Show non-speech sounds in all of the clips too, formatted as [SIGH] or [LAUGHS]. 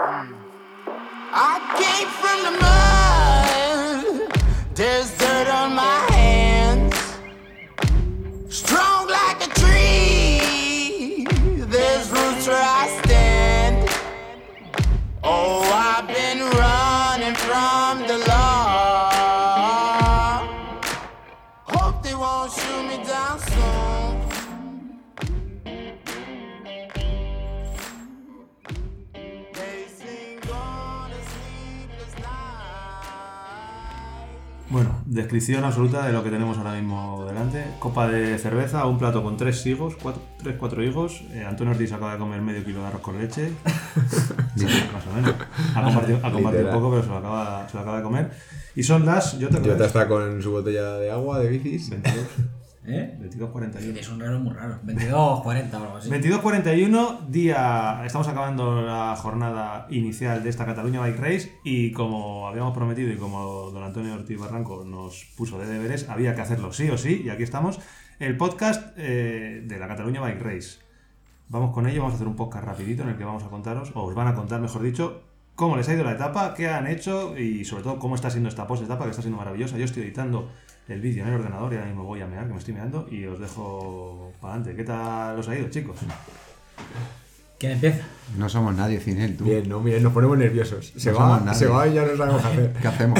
I came from the descripción absoluta de lo que tenemos ahora mismo delante. Copa de cerveza, un plato con tres higos, cuatro, tres, cuatro higos. Eh, Antonio Ortiz acaba de comer medio kilo de arroz con leche. [LAUGHS] Más o menos. Ha compartido, ha compartido Literal. poco, pero se lo, acaba, se lo acaba de comer. Y son las, yo te Jota está con su botella de agua, de bicis. 22, ¿Eh? 22.41. Es un reloj muy raro. 22, 40 o algo así. 22.41, día. Estamos acabando la jornada inicial de esta Cataluña Bike Race y como habíamos prometido y como don Antonio Ortiz Barranco nos puso de deberes, había que hacerlo sí o sí y aquí estamos. El podcast eh, de la Cataluña Bike Race. Vamos con ello, vamos a hacer un podcast rapidito en el que vamos a contaros, o os van a contar, mejor dicho, cómo les ha ido la etapa, qué han hecho y sobre todo cómo está siendo esta post-etapa, que está siendo maravillosa. Yo estoy editando el vídeo en el ordenador y ahora mismo voy a mear, que me estoy meando, y os dejo para adelante. ¿Qué tal os ha ido, chicos? ¿Quién empieza? No somos nadie sin él, tú. Bien, no, miren, nos ponemos nerviosos. Se No va, somos nadie. se va y ya no sabemos qué hacer. [LAUGHS] ¿Qué hacemos?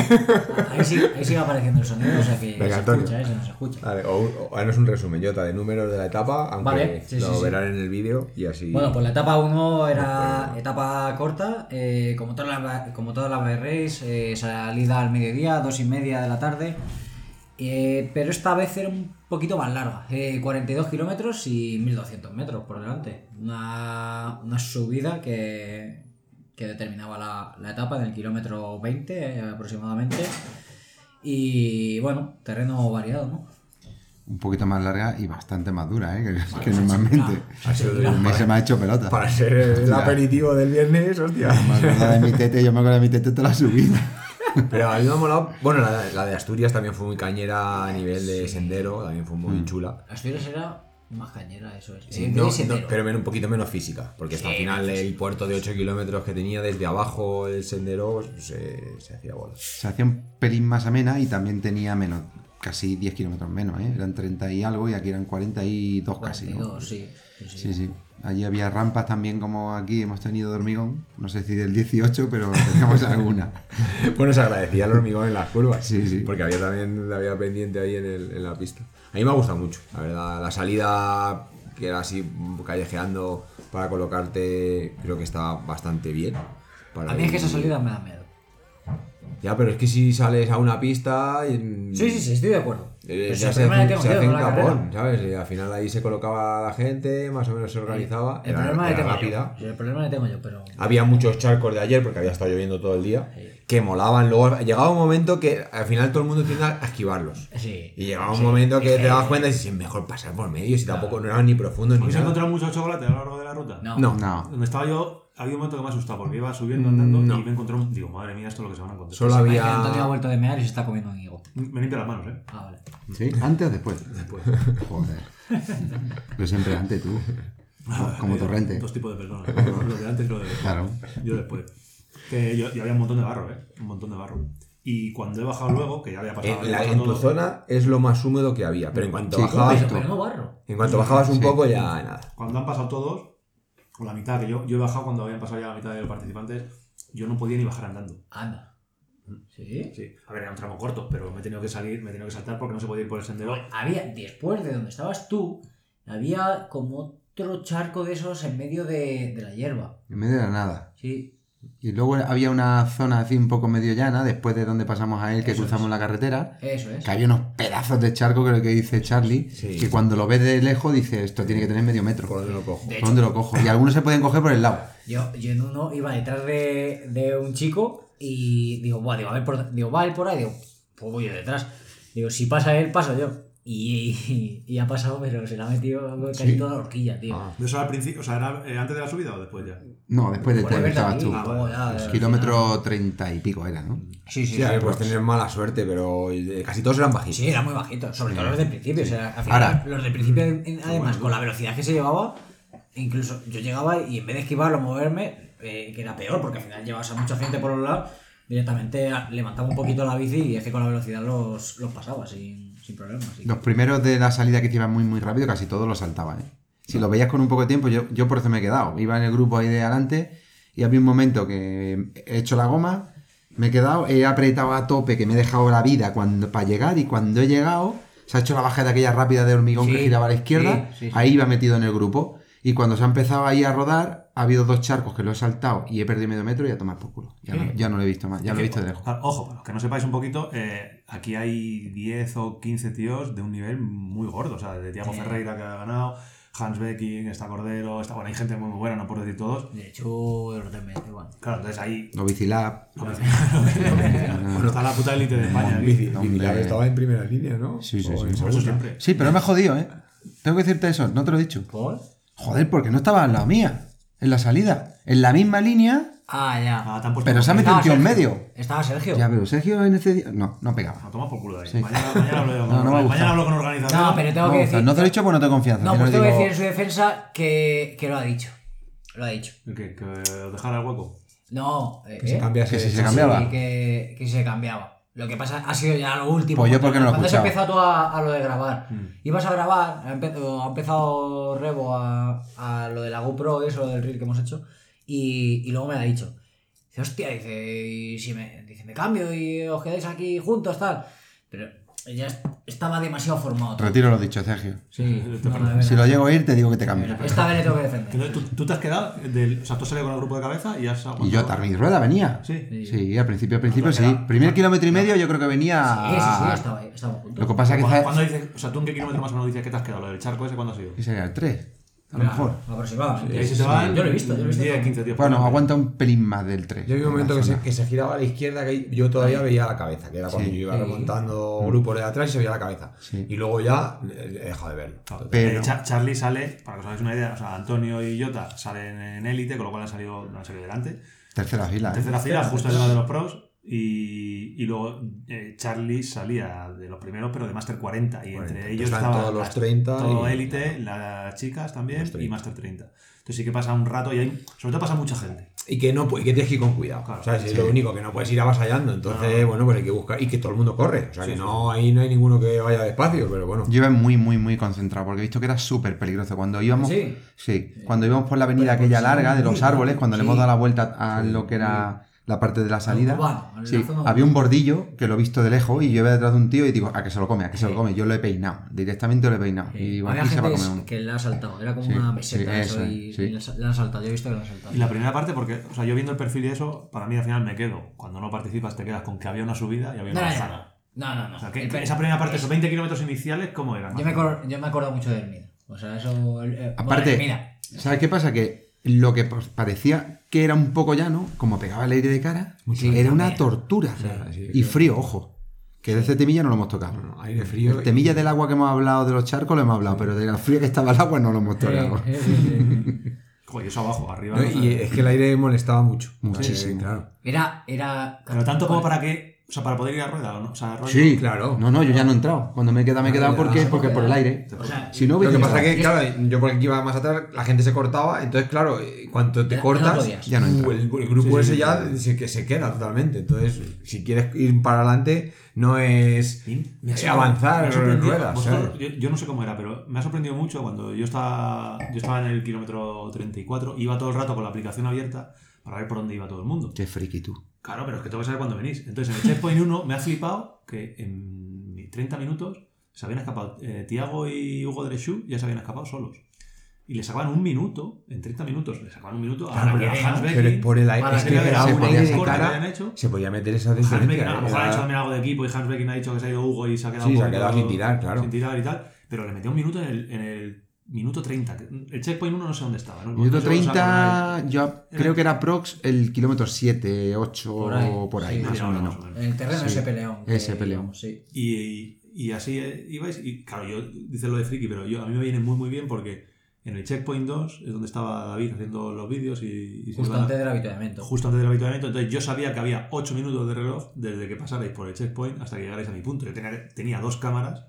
Ahí sí, ahí sigue apareciendo el sonido, o sea que Venga, se Antonio. escucha, ¿eh? Se nos escucha. Vale, o, un- o un resumen, Jota, de números de la etapa, aunque Vale, sí, lo sí, sí. verán en el vídeo y así. Bueno, pues la etapa 1 era etapa corta, eh, como todas las como todas las race, eh, salida al mediodía, dos y media de la tarde, eh, pero esta vez era un poquito más larga, eh, 42 kilómetros y 1200 metros por delante, una, una subida que, que determinaba la, la etapa en el kilómetro 20 eh, aproximadamente, y bueno, terreno variado, ¿no? Un poquito más larga y bastante más dura, ¿eh? Que, que normalmente. se me ha hecho pelota. para ser el aperitivo del viernes, hostia. Me acuerdo de mi tete, yo me acuerdo de mi tete toda la subida. Pero a mí me ha molado. Bueno, la, la de Asturias también fue muy cañera a nivel de sendero, también fue muy chula. Asturias era más cañera, eso es. Sí, no- no, pero un poquito menos física, porque hasta al final el puerto de 8 kilómetros que tenía desde abajo el sendero pues, se, se hacía bola. Se hacía un pelín más amena y también tenía menos, casi 10 kilómetros menos, ¿eh? Eran 30 y algo y aquí eran 42 casi, ¿no? 42, sí. sí, sí. Sí, sí. Allí había rampas también como aquí hemos tenido de hormigón. No sé si del 18, pero [LAUGHS] teníamos alguna. Bueno, se agradecía el hormigón en las curvas. Sí, sí. Porque había también había pendiente ahí en, el- en la pista. A mí me ha gustado mucho, la verdad. La salida, que era así callejeando para colocarte, creo que está bastante bien. Para A mí es que esa salida me da miedo. Ya, pero es que si sales a una pista. y- Sí, sí, sí, estoy de acuerdo. eh, ya se hace, se hace. ¿sabes? Y al final ahí se colocaba la gente, más o menos se organizaba. El era, problema le era tengo rápida. yo. El problema le tengo yo, pero. Había muchos charcos de ayer porque había estado lloviendo todo el día que molaban. Luego llegaba un momento que al final todo el mundo tiende a esquivarlos. Sí. Y llegaba un Sí. momento que Es te que- dabas cuenta y dices, "Sí, mejor pasar por medio, si tampoco no eran ni profundos ni ¿Habéis nada. encontrado mucho chocolate a lo largo de la ruta? No. No, No. Donde estaba yo, había un momento que me ha asustado porque iba subiendo andando No. y me encontré un. Digo, madre mía, esto es lo que se van a encontrar. Solo Se me había- que Antonio ha vuelto de mear y se está comiendo un higo. Me limpia las manos, ¿eh? Ah, vale. ¿Sí? ¿Antes o después? Después. [LAUGHS] Joder. Yo siempre antes, tú. Como torrente. Dos tipos de personas. Lo de antes y lo de después. Claro. Yo después. Que yo, y había un montón de barro, ¿eh? Un montón de barro. Y cuando he bajado luego, que ya había pasado. En, había la- en tu todo, zona es lo más húmedo que había, pero en cuanto Sí, bajabas, Pero, pero no barro. en cuanto bajabas un Sí. poco ya nada. Cuando han pasado todos, o la mitad, que yo, yo he bajado cuando habían pasado ya la mitad de los participantes, yo no podía ni bajar andando. Anda. ¿Sí? Sí, a ver, era un tramo corto, pero me he tenido que salir, me he tenido que saltar porque no se podía ir por el sendero. Había, después de donde estabas tú, había como otro charco de esos en medio de, de la hierba. En medio de la nada. Sí. Y luego había una zona así un poco medio llana, después de donde pasamos a él, que Eso cruzamos es. la carretera. Eso es. Que había unos pedazos de charco, creo que dice Charlie, Sí. que cuando lo ves de lejos dice esto tiene que tener medio metro. ¿Por dónde lo cojo? De ¿Por hecho, dónde lo cojo? Y algunos se pueden coger por el lado. yo, yo en uno iba detrás de, de un chico y digo, Buah, digo, a ver por, digo, va él por ahí, digo, pues voy yo detrás. Digo, si pasa él, paso yo. Y, [LAUGHS] y, ha pasado, pero se le ha metido casi Sí. toda la horquilla, tío. Ah. ¿De eso al principio? O sea, ¿era eh, antes de la subida o después ya? No, después de Por ti, haber estabas tú. Ah, luego vale. ya, al Kilómetro treinta y pico era, ¿no? Sí, sí, Sí, sí. pues tener mala suerte, pero eh, casi todos eran bajitos. Sí, era muy bajito, sobre todo los del principio. O sea, al final, Ahora. los del principio, en- además, con la velocidad que se llevaba, incluso yo llegaba y en vez de esquivarlo, moverme, eh, que era peor, porque al final llevabas a mucha gente por los lados, directamente levantaba un poquito la bici y es que con la velocidad los, los pasaba sin, sin problemas. así que- Los primeros de la salida que te iban muy muy rápido, casi todos los saltaban, ¿eh? Si lo veías con un poco de tiempo, yo, yo por eso me he quedado. Iba en el grupo ahí de adelante y había un momento que he hecho la goma, me he quedado, he apretado a tope, que me he dejado la vida cuando, para llegar y cuando he llegado, se ha hecho la bajada aquella rápida de hormigón que Sí, giraba a la izquierda, sí, sí, sí. ahí iba metido en el grupo. Y cuando se ha empezado ahí a rodar, ha habido dos charcos que lo he saltado y he perdido medio metro y a tomar por culo. Ya, no, ya no lo he visto más, ya lo he visto de lejos. Ojo, para los que no sepáis un poquito, eh, aquí hay 10 o 15 tíos de un nivel muy gordo. O sea, de Tiago Sí. Ferreira que ha ganado, Hans Becking, está Cordero, está, bueno, hay gente muy, muy buena, no puedo decir todos. De hecho, el orden medio, igual. Claro, entonces ahí Novicilab. [LAUGHS] está la puta élite de España. estaba en primera línea, ¿no? Sí, sí, sí. Por eso siempre. Sí, pero me ha jodido, ¿eh? Tengo que decirte eso, no te lo he dicho. ¿Por? Joder, porque no estaba al lado mía, en la salida. En la misma línea, Ah, ya. Ah, pero se ha metido un tío en medio. Estaba Sergio. Ya, pero Sergio en ese día. No, no pegaba. Ah, toma por culo de ahí. Sí. Mañana, mañana hablo, yo con- [LAUGHS] No, no mañana hablo con organización. No, pero tengo No, que decir. no te lo he dicho porque no tengo confianza. No, pues no tengo que digo- decir en su defensa que, que lo ha dicho. Lo ha dicho. ¿Qué? ¿Que os dejara el hueco? No, eh, Que se ¿eh? cambiase Que si se cambiaba. Sí, que, que se cambiaba. Lo que pasa ha sido ya lo último. Pues yo porque no lo Cuando has empezado tú a, a lo de grabar. Mm. Ibas a grabar, ha, empe- o ha empezado Rebo a, a lo de la GoPro, eso, lo del reel que hemos hecho. Y, y luego me lo ha dicho. Dice, hostia, dice, y si me, dice, me cambio y os quedáis aquí juntos, tal. Pero ya est- estaba demasiado formado. todo. Retiro lo dicho, Sergio. Sí, no, no, Si lo llego a ir, te digo que te cambio. Esta vez le tengo que defender. Entonces, ¿tú, tú te has quedado, del, o sea, tú has salido con el grupo de cabeza y has Y aguantado. yo, Tarmi Rueda venía. Sí. Sí, al principio, al principio sí. era- Primer kilómetro y medio yo creo que venía. Sí, sí, sí, estaba, estábamos juntos. Lo que pasa es que ¿Cuándo, quizás. cuándo dices, o sea, tú en qué kilómetro más o menos dices que te has quedado? ¿Lo del charco ese cuándo ha sido? ¿Qué sería? ¿El 3? A lo mejor. Aproximadamente. Te van Yo lo he visto, yo lo he visto. 10, 15 tíos. Bueno, por delante. aguanta un pelín más del 3. Yo vi un momento que se, que se giraba a la izquierda, que yo todavía veía la cabeza, que era cuando Sí. yo iba Sí. remontando grupos de atrás y se veía la cabeza. Sí. Y luego ya eh, he dejado de verlo. Pero- eh, Cha- Charlie sale, para que os hagáis una idea, o sea, Antonio y Jota salen en élite, con lo cual han salido, no han salido delante. Tercera fila. ¿eh? Tercera fila, justo detrás de los pros. Y, y luego eh, Charlie salía de los primeros, pero de Master 40. Y 40. entre ellos Están estaban todos los las- 30 Todo élite, las chicas también y 30. Master 30. Entonces sí que pasa un rato y hay, sobre todo pasa mucha gente. Y que, no, y que tienes que ir con cuidado. Claro, ¿sabes? Es sí. lo único, que no puedes ir avasallando. Entonces, No. bueno, pues hay que buscar. Y que todo el mundo corre. O sea, Sí, que sí. no, ahí no hay ninguno que vaya despacio, pero bueno. Yo iba muy, muy, muy concentrado porque he visto que era súper peligroso. Cuando íbamos. ¿Sí? Sí, cuando íbamos por la avenida Pero aquella porque larga de los árboles, cuando le hemos dado la vuelta a lo que era la parte de la salida. urbano, Sí, había un bordillo que lo he visto de lejos y yo iba detrás de un tío y digo, a que se lo come, a que se lo come. Yo lo he peinado, directamente lo he peinado. Y digo, Había aquí se va a gente comer uno. que le ha saltado, era como Sí, una meseta sí, eso, eso, y, le han saltado, yo he visto que le han saltado. Y la primera parte, porque, o sea, yo viendo el perfil y eso, para mí al final me quedo. Cuando no participas, te quedas con que había una subida y había una no, no, bajada. no, no, no. O sea, que, esa primera parte, es- esos 20 kilómetros iniciales, ¿cómo eran? yo, me acuerdo, yo me acuerdo mucho de Hermida. O sea, eso... eh, Aparte, bueno. ¿sabes qué pasa? Que lo que parecía que era un poco llano, como pegaba el aire de cara, Sí, era una tortura. sí, y frío, ojo. Que de ese temilla no lo hemos tocado. Bueno, aire frío. El temilla del agua que hemos hablado de los charcos lo hemos hablado, pero de la fría que estaba el agua no lo hemos tocado. Eh, eh, eh, eh. Joder, eso abajo, arriba. No, no y es que el aire molestaba mucho. Muchísimo. Claro. Era, era... Pero tanto como para que. O sea, para poder ir a rueda, ¿o no? O sea, rollo- Sí, Claro. No, no, yo ya no he entrado. Cuando me he quedado, me he Ah, quedado ya. porque, Ah, porque por el aire. O sea, Si no Lo que pasa es que, claro, yo porque iba más atrás, la gente se cortaba, entonces, claro, cuando te Ya- no cortas. Ya no uh, entra. el, el grupo Sí, sí, ese sí, ya claro. se, que se queda totalmente. Entonces, si quieres ir para adelante, no es me ha avanzar me ha en ruedas. Vosotros- ¿sabes? yo, yo no sé cómo era, pero me ha sorprendido mucho cuando yo estaba, yo estaba en el kilómetro 34, iba todo el rato con la aplicación abierta para ver por dónde iba todo el mundo. Qué friki tú. Claro, pero es que tengo que saber cuándo venís. Entonces, en el checkpoint 1 me ha flipado que en 30 minutos se habían escapado eh, Tiago y Hugo de Lechu ya se habían escapado solos. Y le sacaban un minuto, en 30 minutos, le sacaban un minuto a, Claro, a pero- Hans pero Becky. por el aire, es que era cara, habían hecho. se podía meter esa diferencia. a lo mejor ha hecho también algo de equipo y Hans Becken ha dicho que se ha ido Hugo y se ha quedado, Sí, se ha quedado sin tirar, claro. Sin tirar y tal. Pero le metió un minuto en el, en el minuto 30. El checkpoint 1 no sé dónde estaba. ¿no? Minuto Eso lo saco 30, yo creo que era Prox el kilómetro 7, 8, Por ahí. por ahí, Sí, más Sí, o no, menos. más o menos. En el terreno Sí. ese peleón. Ese peleón. sí. Y, y así eh, ibais. Y claro, yo dices lo de friki, pero yo, a mí me viene muy muy bien porque en el checkpoint 2 es donde estaba David haciendo los vídeos y, y Justo a- antes del avituallamiento. justo antes del habituamiento. Entonces yo sabía que había 8 minutos de reloj desde que pasarais por el checkpoint hasta que llegarais a mi punto. Yo tenía, tenía dos cámaras,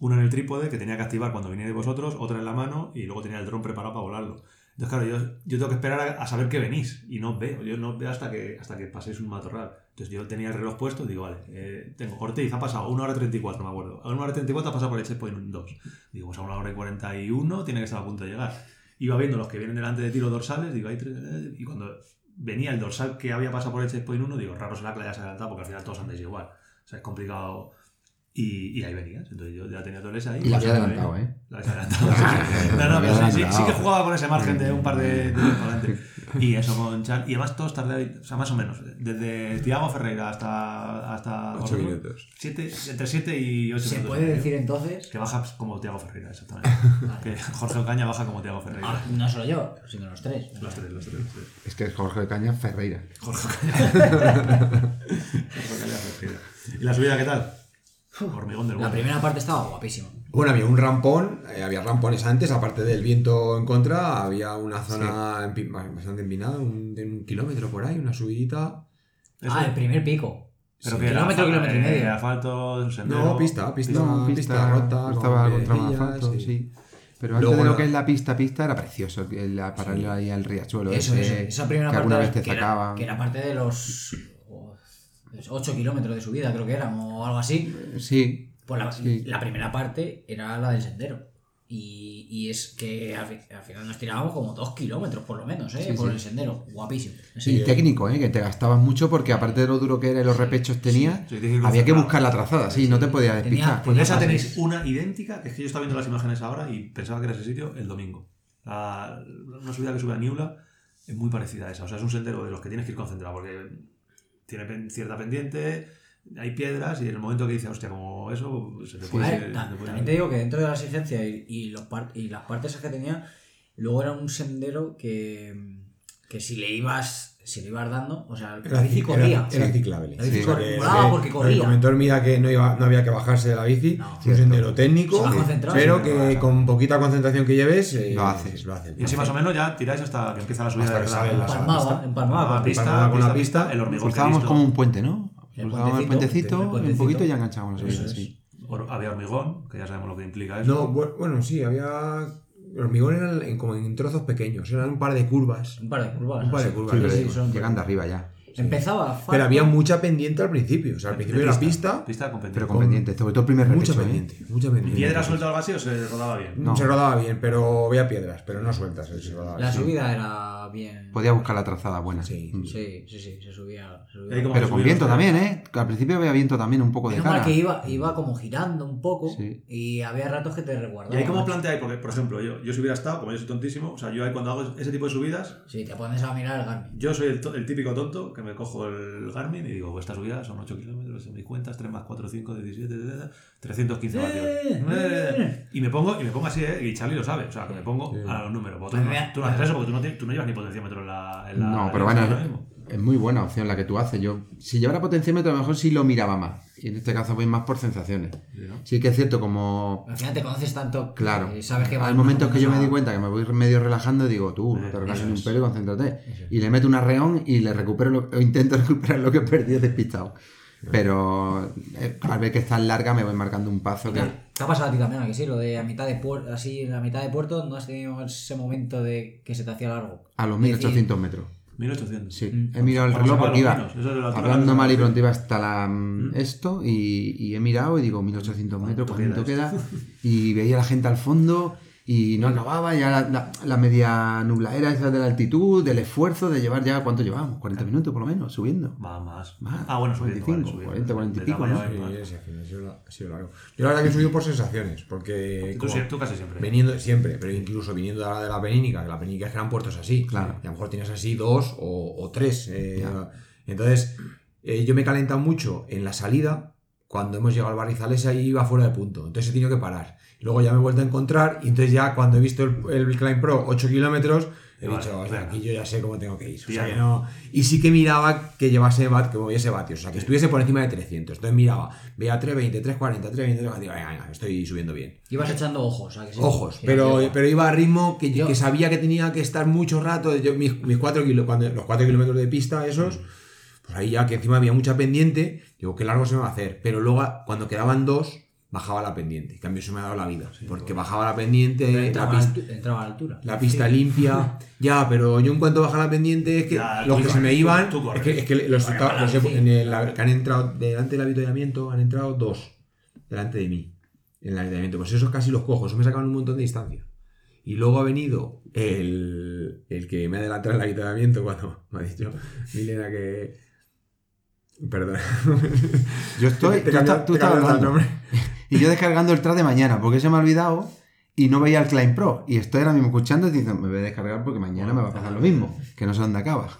una en el trípode que tenía que activar cuando vinierais vosotros, otra en la mano y luego tenía el dron preparado para volarlo. Entonces, claro, yo, yo tengo que esperar a, a saber que venís y no os veo. Yo no os veo hasta que, hasta que paséis un matorral. Entonces yo tenía el reloj puesto y digo, vale, eh, tengo Ortiz, ha pasado 1 hora 34, me acuerdo. A 1 hora 34 ha pasado por el checkpoint 2. Digo, pues a 1 hora y 41 tiene que estar a punto de llegar. Iba viendo los que vienen delante de tiro dorsales, digo, hay tres, eh, y cuando venía el dorsal que había pasado por el checkpoint 1, digo, raro será que le hayas adelantado porque al final todos andáis igual. O sea, es complicado. Y, y ahí venías. Entonces yo ya tenía todo ese ahí. Y la había adelantado. ¿eh? La habéis adelantado. [LAUGHS] no, no, La pero había sí, sí, sí que jugaba con ese margen de un par de, de [LAUGHS] tiros por delante. Y eso con Chan. Y además todos tardé, o sea, más o menos. Desde Tiago Ferreira hasta. hasta Ocho vosotros, minutos. siete- entre 7 y 8 ¿Se minutos. puede decir entonces? Que baja como Tiago Ferreira, exactamente. [LAUGHS] que Jorge Ocaña baja como Tiago Ferreira. Ah, no solo yo, sino los tres. Los tres, los tres. los tres. Es que es Jorge Caña Ferreira. Jorge Ocaña. Jorge Ocaña Ferreira. ¿Y la subida qué tal? Hormigón del La primera parte estaba guapísima. Bueno, había un rampón, eh, había rampones antes, aparte del viento en contra, había una zona empi- bastante empinada, un, de un kilómetro por ahí, una subidita. Eso. Ah, el primer pico. Pero Sí, que kilómetro, kilómetro y eh, medio. asfalto, sendero. No, pista, pista, No, pista, pista, rota. estaba con asfalto, sí. sí. Pero Luego antes de lo que es la pista, pista era precioso, la paralela ahí al riachuelo. Eso, ese, eso, esa primera que parte alguna vez te que era- que era parte de los 8 kilómetros de subida, creo que eran, o algo así. Sí, Pues la, Sí. la primera parte era la del sendero. Y, y es que al, fi- al final nos tirábamos como 2 kilómetros por lo menos, ¿eh? Sí, por sí. el sendero. Guapísimo. y técnico, ¿eh? que te gastabas mucho porque aparte de lo duro que era y los repechos tenía, sí, tienes que ir había que buscar la trazada, sí, no te podías Tenía- despistar. Pues esa Tenía tenéis una idéntica, que es que yo estaba viendo las imágenes ahora y pensaba que era ese sitio el domingo. La- una subida que sube a Niula es muy parecida a esa. O sea, es un sendero de los que tienes que ir concentrado porque tiene pen- cierta pendiente, hay piedras y en el momento que dices, hostia, como eso, se te puede... ver, se ta- te puede- también te digo que dentro de la exigencia y, y los par- y las partes que tenía, luego era un sendero que, que si le ibas si le ibas dando, o sea, la bici era- corría. era ciclable. La bici Sí. corría, Porque- volaba porque corría. comentó Hermida que no, iba, no había que bajarse de la bici, No, es un sendero técnico, Se pero que con poquita concentración que lleves, eh, Lo haces. Lo haces. Y así más o menos ya tiráis hasta que empieza la subida Hasta de que verdad. sale la- Empalmaba, empalmaba. Pista, empalmaba con la pista, el hormigón Cruzábamos como un puente, ¿no? El Cruzábamos el puentecito, el un poquito y ya enganchábamos Había hormigón, que ya sabemos lo que implica eso. No, bu- bueno, sí, había. El hormigón era en- como en trozos pequeños, eran un par de curvas. Un par de curvas. Un par de así. curvas, Sí, Sí, son- llegando arriba ya. Empezaba asfalto. Pero había mucha pendiente al principio. O sea, al principio era pista, Pista con pendiente. Pero con pendiente, sobre todo el primer mucha repecho, ¿eh? pendiente. Mucha pendiente. ¿Piedra suelta o algo así o se rodaba bien? No. Se rodaba bien, pero había piedras, pero no sueltas. Se rodaba La bien. subida era bien. Podía buscar la trazada buena. Sí. Mm. Sí, sí, sí, se subía. se subía. Ahí como Pero con viento también, ¿eh? Al principio había viento también un poco de cara. que iba, iba como girando un poco Sí. y había ratos que te ¿Y resguardaban. ahí cómo planteáis? Porque, por ejemplo, yo, yo si hubiera estado, como yo soy tontísimo, o sea, yo ahí cuando hago ese tipo de subidas, Sí, te pones a mirar el Garmin. yo soy el, to- el típico tonto que me cojo el Garmin y digo, esta subida son 8 kilómetros, en mis cuentas, 3 más 4, 5, 17, 315 vatios. Eh, Eh, Y me pongo, y me pongo así, ¿eh? y Charlie lo sabe, o sea, que me pongo Sí. a los números. Pues tú no haces eso porque tú no, tienes- tú no llevas ni potenciómetro en la. En la No, pero bueno, es, muy buena opción la que tú haces. Yo, si llevara potenciómetro, a lo mejor sí lo miraba más. Y en este caso voy más por sensaciones. Sí, ¿no? Sí que es cierto, como... Al final te conoces tanto. Claro, que sabes que va hay momentos que yo me di cuenta que me voy medio relajando y digo, tú, no te Eh, relajes eso ni un pelo y concéntrate. Y le meto un arreón y le recupero lo, o intento [LAUGHS] recuperar lo que he perdido despistado. Pero eh, al ver que es tan larga me voy marcando un paso que... ¿Te ha pasado a ti también, a que sí? Lo de a mitad de puerto, así, en la mitad de puerto, ¿no has tenido ese momento de que se te hacía largo? A los Decir, 1800 metros. 1800. Sí, Mm. he mirado el a reloj porque iba altura hablando mal y pronto iba hasta la, mm, esto y, y he mirado y digo 1800 metros, ¿Cuánto ¿cuánto queda queda? [LAUGHS] Y veía a la gente al fondo y no acababa ya la, la- la media nubladera esa de la altitud, del esfuerzo de llevar ya, ¿cuánto llevamos? 40 minutos por lo menos, subiendo. Más, más. Más. Ah, bueno, subiendo, 45, vale, subiendo. 40, 40 y De pico, tamaño ¿no? hay más. Sí, sí, al final ha sido largo. Yo la verdad que he subido por sensaciones, porque Tú, como sí- tú casi siempre. veniendo siempre, pero incluso viniendo de la, de la penínica, que la penínica es que eran puertos así, Claro. y a lo mejor tienes así dos o, o tres. eh, entonces, eh, yo me he calentado mucho en la salida, cuando hemos llegado al Barrizales ahí iba fuera de punto, entonces he tenido que parar. Luego ya me he vuelto a encontrar y entonces ya cuando he visto el, el Climb Pro 8 kilómetros, he Vale, dicho, "Hostia, venga. aquí yo ya sé cómo tengo que ir. O sea, que no- Y sí que miraba que llevase vat, que moviese vatios, o sea, que estuviese por encima de 300. Entonces miraba, veía 320, 340, 320, 340, digo, venga, venga, estoy subiendo bien. Ibas echando ojos, ¿a que sí? Ojos, pero, yo- pero iba a ritmo que, Yo- que sabía que tenía que estar mucho rato. Yo, mis, mis cuatro kilo- cuando, los 4 kilómetros de pista, esos, pues ahí ya que encima había mucha pendiente, digo, qué largo se me va a hacer. Pero luego, cuando quedaban dos, bajaba la pendiente. En cambio, eso me ha dado la vida. porque bajaba la pendiente, la, Entraba, a pista, entraba a la altura. la pista limpia. [LAUGHS] Ya, pero yo en cuanto baja la pendiente, es que Ya, los que se me tú- iban, tú es que, es que los, Vaya los he- balance. en el- la- que han entrado delante del avituallamiento, han entrado dos delante de mí. En el avituallamiento. Pues esos casi los cojo, eso me sacaban un montón de distancia. Y luego ha venido el, el que me ha adelantado en el avituallamiento cuando me ha dicho Milena que. Perdón. Yo estoy. [LAUGHS] Te tú cambió- estás- tú el hablando. nombre. Y yo descargando el track de mañana, porque se me ha olvidado y no veía el Klein Pro. Y estoy ahora mismo escuchando y diciendo, me voy a descargar porque mañana me va a pasar lo mismo, que no sé dónde acaba. [LAUGHS]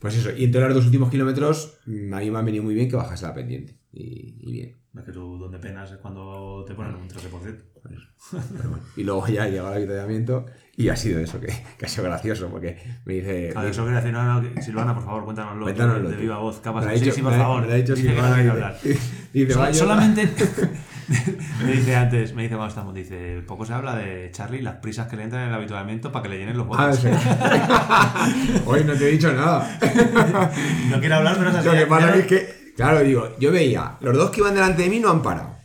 Pues eso, y entonces los dos últimos kilómetros, mm, a mí me han venido muy bien que bajase la pendiente. Y bien. Es que tú donde penas es cuando te ponen un 13%. Pero bueno. Y luego ya llegó el avituallamiento y ha sido eso, que, que ha sido gracioso, porque me dice. A ver, eso quería decir, no, no, que- Silvana, por favor, cuéntanoslo. Cuéntanoslo, de viva voz. Ha Sí, sí, por me favor. me ha dicho Dice que Silvana, no quiere dice- hablar. [LAUGHS] dice, Sol- "Va, yo- solamente me [LAUGHS] [LAUGHS] dice antes, me dice cuando estamos, dice, poco se habla de Charlie, las prisas que le entran en el habituamiento para que le llenen los Ah, botes. sí. Hoy no te he dicho nada. No quiere hablar, pero es así. Lo que pasa es que, claro, digo, yo veía, los dos que iban delante de mí no han parado.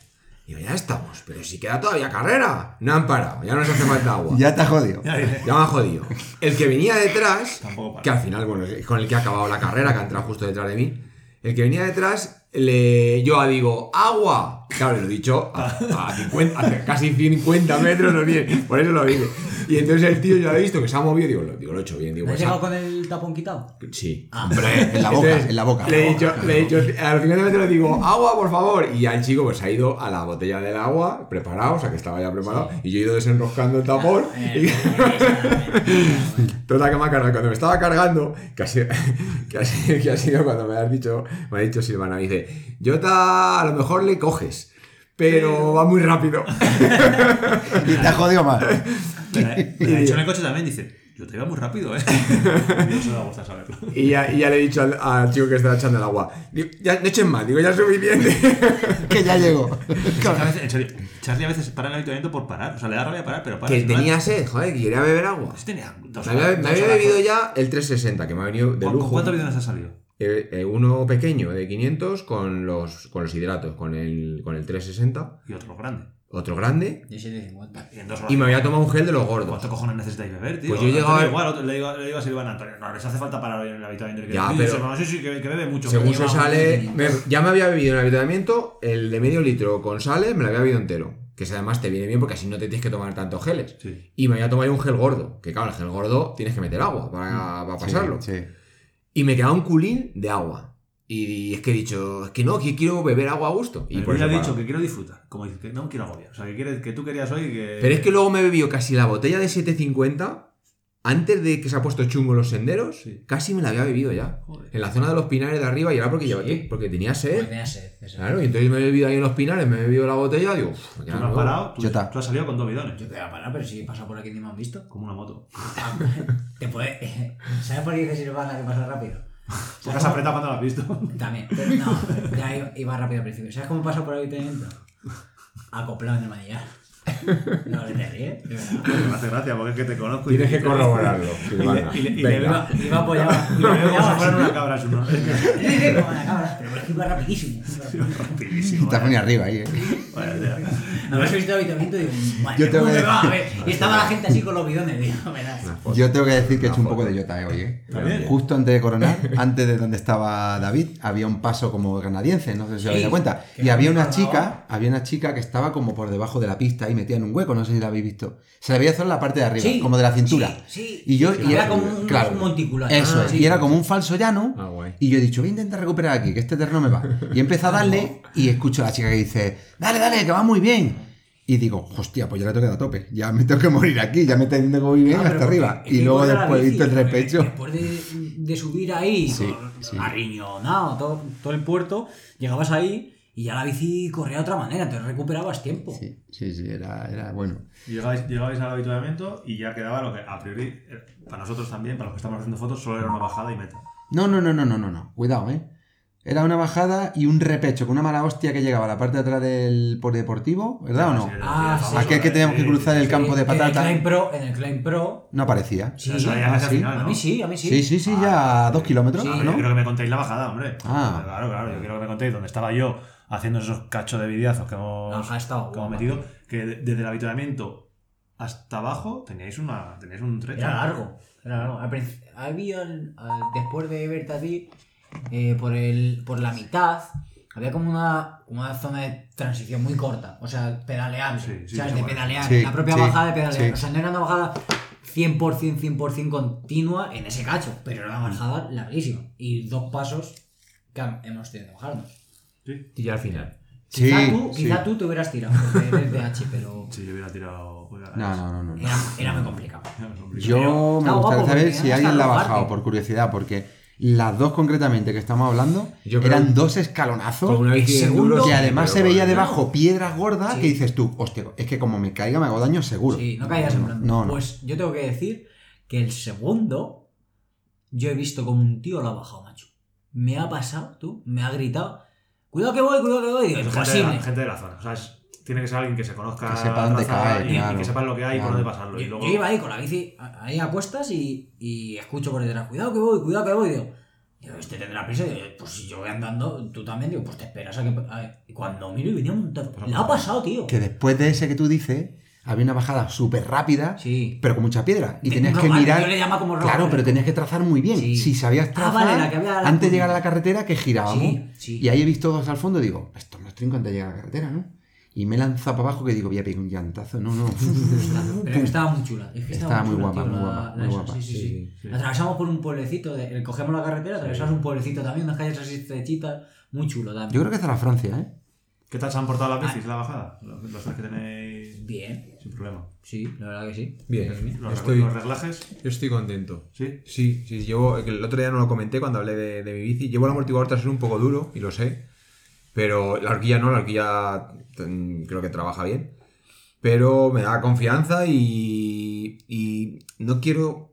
Digo, ya estamos, pero si queda todavía carrera. No han parado, ya no nos hace falta agua. [LAUGHS] Ya te has jodido. Ya me ha jodido. El que venía detrás, que al final, bueno, es con el que ha acabado la carrera, que ha entrado justo detrás de mí, el que venía detrás, le, yo digo, ¡agua! Claro, lo he dicho a, a 50, a casi 50 metros, no bien, por eso lo dice. Y entonces el tío ya lo he visto que se ha movido, digo, lo, digo, lo he hecho bien. Digo, ¿No has pues, llegado con el tapón quitado? Sí, Ah. hombre, En la boca, en la boca. Le he dicho, le he dicho, a los 50 metros le digo, agua, por favor. Y ya el chico pues ha ido a la botella del agua, preparado, o sea que estaba ya preparado. Y yo he ido desenroscando el tapón. [LAUGHS] Eh, y- [LAUGHS] Total que me ha cargado. Cuando me estaba cargando, que ha sido, [LAUGHS] que ha sido, ha cuando me has dicho, me ha dicho Silvana, me dice, yo a lo mejor le coges. Pero va muy rápido. Y te has jodido más. Me ha dicho en el coche también, dice, yo te iba muy rápido, ¿eh? [LAUGHS] Y eso me gusta saberlo. Y ya, y ya le he dicho al, al chico que estaba echando el agua, digo, ya no echen más, digo, ya es suficiente. [LAUGHS] que ya llegó. Es que a veces, en serio, Charlie a veces para el habituamiento por parar. O sea, le da rabia parar, pero para. que Si no, tenía sed, joder, que quería beber agua. Sí tenía dos Me había, horas- me dos había horas. bebido ya el 360, que me ha venido de ¿Con- lujo. ¿Con cuántos bidones ha salido? Eh, eh, uno pequeño de 500 con los, con los hidratos, con el, con el 360. Y otro grande. Otro grande. De 750. Y en dos horas. Y me había tomado un gel de los gordos. ¿Cuántos cojones necesitáis beber, tío? Pues yo he llegado Antonio a- Igual, otro- le, digo, le digo a Silvana, Antonio, no, les hace falta parar hoy en el habituamiento. Ya, pero- sí, bueno, sí, sí, que, que bebe mucho. Según se sale. me- ya me había bebido en el habituamiento el de medio litro con sales, me lo había bebido entero. Que además te viene bien porque así no te tienes que tomar tantos geles. Sí. Y me había tomado un gel gordo. Que claro, el gel gordo tienes que meter agua para, para pasarlo. Sí, sí. Y me quedaba un culín de agua. Y es que he dicho, es que no, que quiero beber agua a gusto. Y por eso ha he dicho que quiero disfrutar. Como dice, que no quiero agobiar. O sea, que, quiere, que tú querías hoy que. Pero es que luego me he bebido casi la botella de 750 antes de que se ha puesto chungo los senderos. Sí. Casi me la había bebido ya. Joder. En la zona de los pinares de arriba y era porque, lleva- Sí. porque tenía Pues sed. tenía sed. Claro, y entonces me he bebido ahí en los pinares, me he bebido la botella, digo, "Uf, me Tú no has nuevo". parado, tú, Ya está. tú has salido con dos bidones. Yo te voy a parar, pero si he pasado por aquí ni me han visto. Como una moto. Ah, [LAUGHS] Te puede... [LAUGHS] ¿Sabes por qué dice Silvana que pasa rápido? Porque has apretado cuando lo has visto. También. No, ya iba, rápido al principio. ¿Sabes cómo pasa por el avituallamiento? Acoplado en el manillar. No, te ríes. de verdad. Me hace gracia porque es que te conozco. y- Tienes que corroborarlo, [LAUGHS] Y le, y le, y le y le Iba como si apoyado fuera una cabra, su ¿no? [LAUGHS] Es que [LAUGHS] Sí, sí, como la cámara. Pero es que iba rapidísimo. rapidísimo. Estás muy arriba ahí, eh. A he visto el avituallamiento y digo, Yo tengo ¿cómo que va? A ver, Y estaba la gente así con los bidones. Digo, verás. Yo tengo que decir que he hecho un poco de Jota eh, hoy, eh. Justo antes de coronar, antes de donde estaba David, había un paso como canadiense, no sé si os Sí, habéis dado cuenta. Y había una chica, había una chica que estaba como por debajo de la pista y metida en un hueco, no sé si la habéis visto. Se la veía solo en la parte de arriba, Sí, como de la cintura. sí, sí. Y yo, Sí, y era como un- un monticular. Eso Ah, y era como un falso llano. Ah, guay. Y yo he dicho, voy a intentar recuperar aquí, que este terreno me va. Y empiezo a darle y escucho a la chica que dice, dale, dale, que va muy bien. Y digo, hostia, pues ya la tengo que dar a tope. Ya me tengo que morir aquí, ya me tengo que ir muy bien Ah, hasta arriba. Y luego después he bici, visto el repecho. Después de, de subir ahí, Sí, con- sí. arriñonado, todo, todo el puerto, llegabas ahí y ya la bici corría de otra manera, entonces recuperabas tiempo. Sí, sí, sí, era, era bueno. Llegabais, llegabais al habituamiento y ya quedaba lo que a priori, eh, para nosotros también, para los que estamos haciendo fotos, solo era una bajada y meta. No, no, no, no, no, no, no. Cuidado, ¿eh? Era una bajada y un repecho con una mala hostia que llegaba a la parte de atrás del polideportivo, ¿verdad o no? Ah, sí. Aquel que teníamos que cruzar el campo de En el patata Klein Pro, en el Klein Pro, no aparecía. sí, ah, sí. final, a mí sí, a mí sí. Sí, sí, sí, ya a dos kilómetros, Sí, ¿no? Yo quiero que me contéis la bajada, hombre. Ah. Claro, claro, yo quiero que me contéis dónde estaba yo haciendo esos cachos de videazos que hemos, que hemos metido, que de- desde el avituallamiento hasta abajo teníais, una, teníais un trecho. Era largo. Era largo. Había, al- al- después de verte a ti, eh, por, el, por la mitad, había como una, una zona de transición muy corta. O sea, pedaleable. Sí, sí, ¿sabes? sí, De pedalear. Sí, la propia sí, bajada de pedalear. sí. O sea, no era una bajada 100%, 100% continua en ese cacho, pero era una bajada larguísima. Y dos pasos que hemos tenido que bajarnos. Sí, Y ya al final. Sí, Quizá, tú, sí. quizá tú te hubieras tirado, de H, pero [LAUGHS] sí, yo hubiera tirado. No, no, no, no. no. era, era muy complicado. Era complicado. Yo me gustaría saber si alguien la ha bajado, por curiosidad, porque las dos concretamente que estamos hablando Yo creo- eran dos escalonazos segundo- que sí, además se veía debajo piedras gordas Sí. que dices tú, hostia, es que como me caiga me hago daño seguro. Sí, no en blanco. No, no. Pues yo tengo que decir que el segundo, yo he visto como un tío lo ha bajado, macho. Me ha pasado, tú, me ha gritado, cuidado que voy, cuidado que voy. Y digo, Gente de, imposible. la, gente de la zona. O sea, es- tiene que ser alguien que se conozca. Que sepa dónde traza cae, y, y claro, que sepa lo que hay y por dónde pasarlo. Y Yo, luego, yo iba ahí con la bici ahí a cuestas y, y escucho por detrás, cuidado que voy, cuidado que voy. Digo, digo, este tendrá prisa. Digo, pues si yo voy andando, tú también. Digo, pues te esperas a que. a ver. Y cuando miro y venía un montón. Le ha pasado, tío. Que después de ese que tú dices, había una bajada súper rápida, Sí. pero con mucha piedra. Y De- tenías que mirar. yo le llamo como rogal. claro, pero tenías que trazar muy bien. Sí. Si sabías Ah, trazar, vale, la que había la antes de llegar a la carretera, que girábamos. Sí, sí. Y ahí he visto dos al fondo y digo, esto no estoy antes de llegar a la carretera, ¿no? Y me he lanzado para abajo que digo, voy a pegar un llantazo. No, no. [LAUGHS] Pero que estaba muy chula. Es que estaba, Estaba muy chula, guapa, tío, muy la- guapa, la muy guapa. Sí, sí, sí. Sí, sí. Atravesamos por un pueblecito, de, cogemos la carretera, atravesamos un pueblecito también, unas calles así estrechitas, muy chulo también. Yo creo que es de la Francia, ¿eh? ¿Qué tal se han portado las Ah. bicis, la bajada? Los, los tres que tenéis Bien, sin problema. sí, la verdad que sí. Bien. Los, Estoy- los reglajes, Yo estoy contento. sí. Sí, sí, llevo, el otro día no lo comenté cuando hablé de, de mi bici. Llevo el amortiguador trasero un poco duro, y lo sé. Pero la horquilla no, la horquilla mm, creo que trabaja bien. Pero me da confianza y, y no quiero...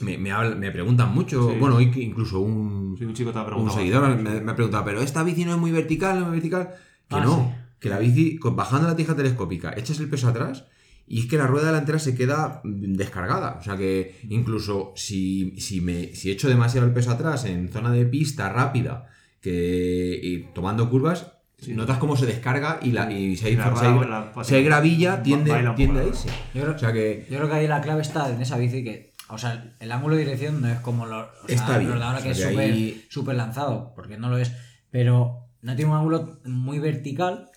Me, me, habla- me preguntan mucho, Sí. bueno, incluso un, Sí, un chico te ha un preguntado. seguidor me, me ha preguntado, pero esta bici no es muy vertical, no es muy vertical. Que Ah, no, sí. Que la bici, bajando la tija telescópica, echas el peso atrás y es que la rueda delantera se queda mm, descargada. O sea que incluso si, si, me, si echo demasiado el peso atrás en zona de pista rápida, que y tomando curvas, Sí. notas cómo se descarga y, la, y si, hay, Y la si hay- rueda- la- si hay gravilla, tiende, tiende a irse. Yo creo, O sea que yo creo que ahí la clave está en esa bici que, o sea, el ángulo de dirección no es como los, o sea, Está bien, los de ahora o que sea es súper ahí- súper lanzado, porque no lo es, pero no tiene un ángulo muy vertical.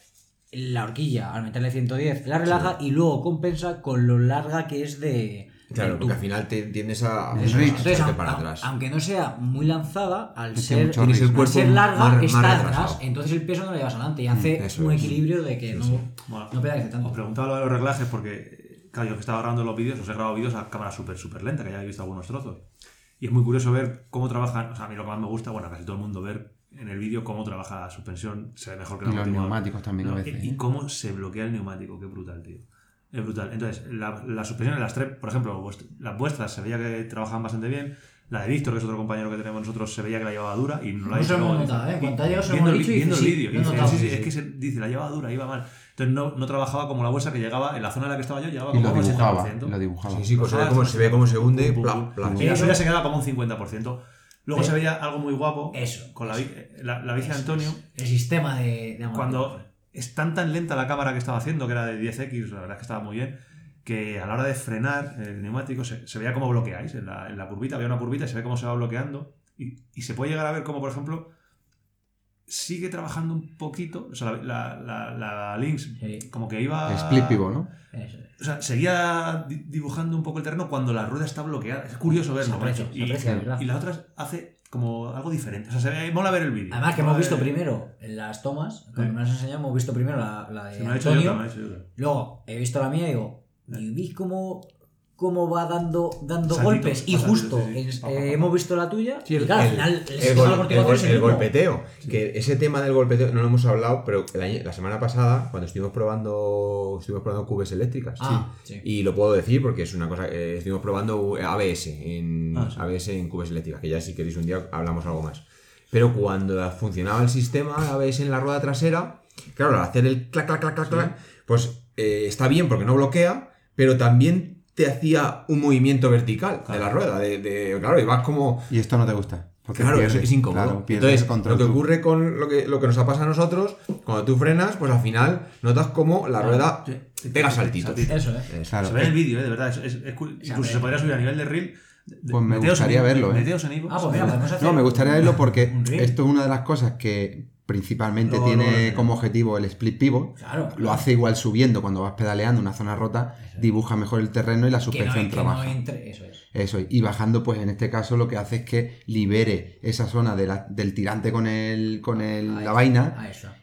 La horquilla, al meterle 110, la relaja y luego compensa con lo larga que es de. Claro, porque al final te tiendes a, echarte para atrás. aunque no sea muy lanzada, al ser, al larga, más está atrás. Entonces el peso no lo llevas adelante y hace eso un es. equilibrio de que no, Bueno, no pedalice tanto. Os preguntaba lo de los reglajes porque, claro, yo que estaba grabando los vídeos, os he grabado vídeos a cámara súper, súper lenta, que ya habéis visto algunos trozos. Y es muy curioso ver cómo trabajan, o sea, a mí lo que más me gusta, bueno, casi todo el mundo ver en el vídeo cómo trabaja la suspensión, se ve mejor que Y el los neumáticos también a No, veces. Y, y ¿eh? cómo se bloquea el neumático, qué brutal, tío. Es brutal. Entonces, la, la suspensión en las tres, por ejemplo, las vuestras se veía que trabajaban bastante bien. La de Víctor, que es otro compañero que tenemos nosotros, se veía que la llevaba dura y no la No hizo como- notado, ¿eh? y- Cuando ha llegado se viendo dicho y viendo el sí, vídeo. y dice, notado, sí, sí, sí, es sí. que se, dice, la llevaba dura, iba mal. Entonces no, no trabajaba como la vuestra que llegaba, en la zona en la que estaba yo, llegaba Y como un dibujaba, 80%. lo dibujaba. Sí, sí, pues se ve cómo se, ve cómo se hunde. pum, pum, pum. Y la suya se quedaba como un 50%. Luego se veía algo muy guapo Eso, con la, bi- la, la bici de Antonio. El sistema de. Cuando es tan tan lenta la cámara que estaba haciendo, que era de 10x, la verdad es que estaba muy bien, que a la hora de frenar el neumático se, se veía cómo bloqueáis. En la, en la curvita había una curvita y se ve cómo se va bloqueando. Y, y se puede llegar a ver cómo, por ejemplo, sigue trabajando un poquito. O sea, la, la, la Lynx Sí. como que iba. Split pivot, ¿no? Eso es. O sea, seguía di- dibujando un poco el terreno cuando la rueda está bloqueada. Es curioso verlo, Se aprecia, y, ¿verdad? y la otra hace como algo diferente. O sea, se ve, mola ver el vídeo. Además que Mola hemos visto ver- primero las tomas, cuando Sí. me has enseñado, hemos visto primero la, la de Se me lo ha hecho yo Antonio. he hecho yo. Luego he visto la mía y digo, y vi cómo, cómo va dando, dando Saltitos, golpes. Y justo sí, sí. en- Pa, pa, eh, pa. hemos visto la tuya. Sí, y claro, al final el, gol- gol- golpeteo. Que ese tema del golpeteo no lo hemos hablado, pero año- la semana pasada, cuando estuvimos probando estuvimos probando cubes eléctricas. Ah, sí. Y lo puedo decir porque es una cosa. eh, estuvimos probando ABS en, Ah. ABS en cubes eléctricas, que ya si queréis un día hablamos algo más. Pero cuando funcionaba el sistema ABS en la rueda trasera, claro, al hacer el clac, clac, clac, clac, clac, pues eh, está bien porque no bloquea, pero también te hacía un movimiento vertical de la rueda. De, de- claro, y vas como. Y esto no te gusta. Porque claro, es, incómodo. claro, Entonces, lo que tú. ocurre con lo que, lo que nos ha pasado a nosotros, cuando tú frenas, pues al final notas como la rueda sí. pega saltitos. Eso, ¿eh? Claro. Se ve en el vídeo, ¿eh? de verdad. es- es- es cu- incluso se podría subir a nivel de reel. De- Pues me en gustaría verlo, ¿eh? en. Ah, pues mira. No, me gustaría verlo porque esto es una de las cosas que principalmente tiene como objetivo el split pivot. Claro. Lo hace igual subiendo cuando vas pedaleando una zona rota, dibuja mejor el terreno y la suspensión que trabaja. entre. Eso es. Eso, es. y bajando, pues en este caso lo que hace es que libere esa zona de la- del tirante con, el, con el- la vaina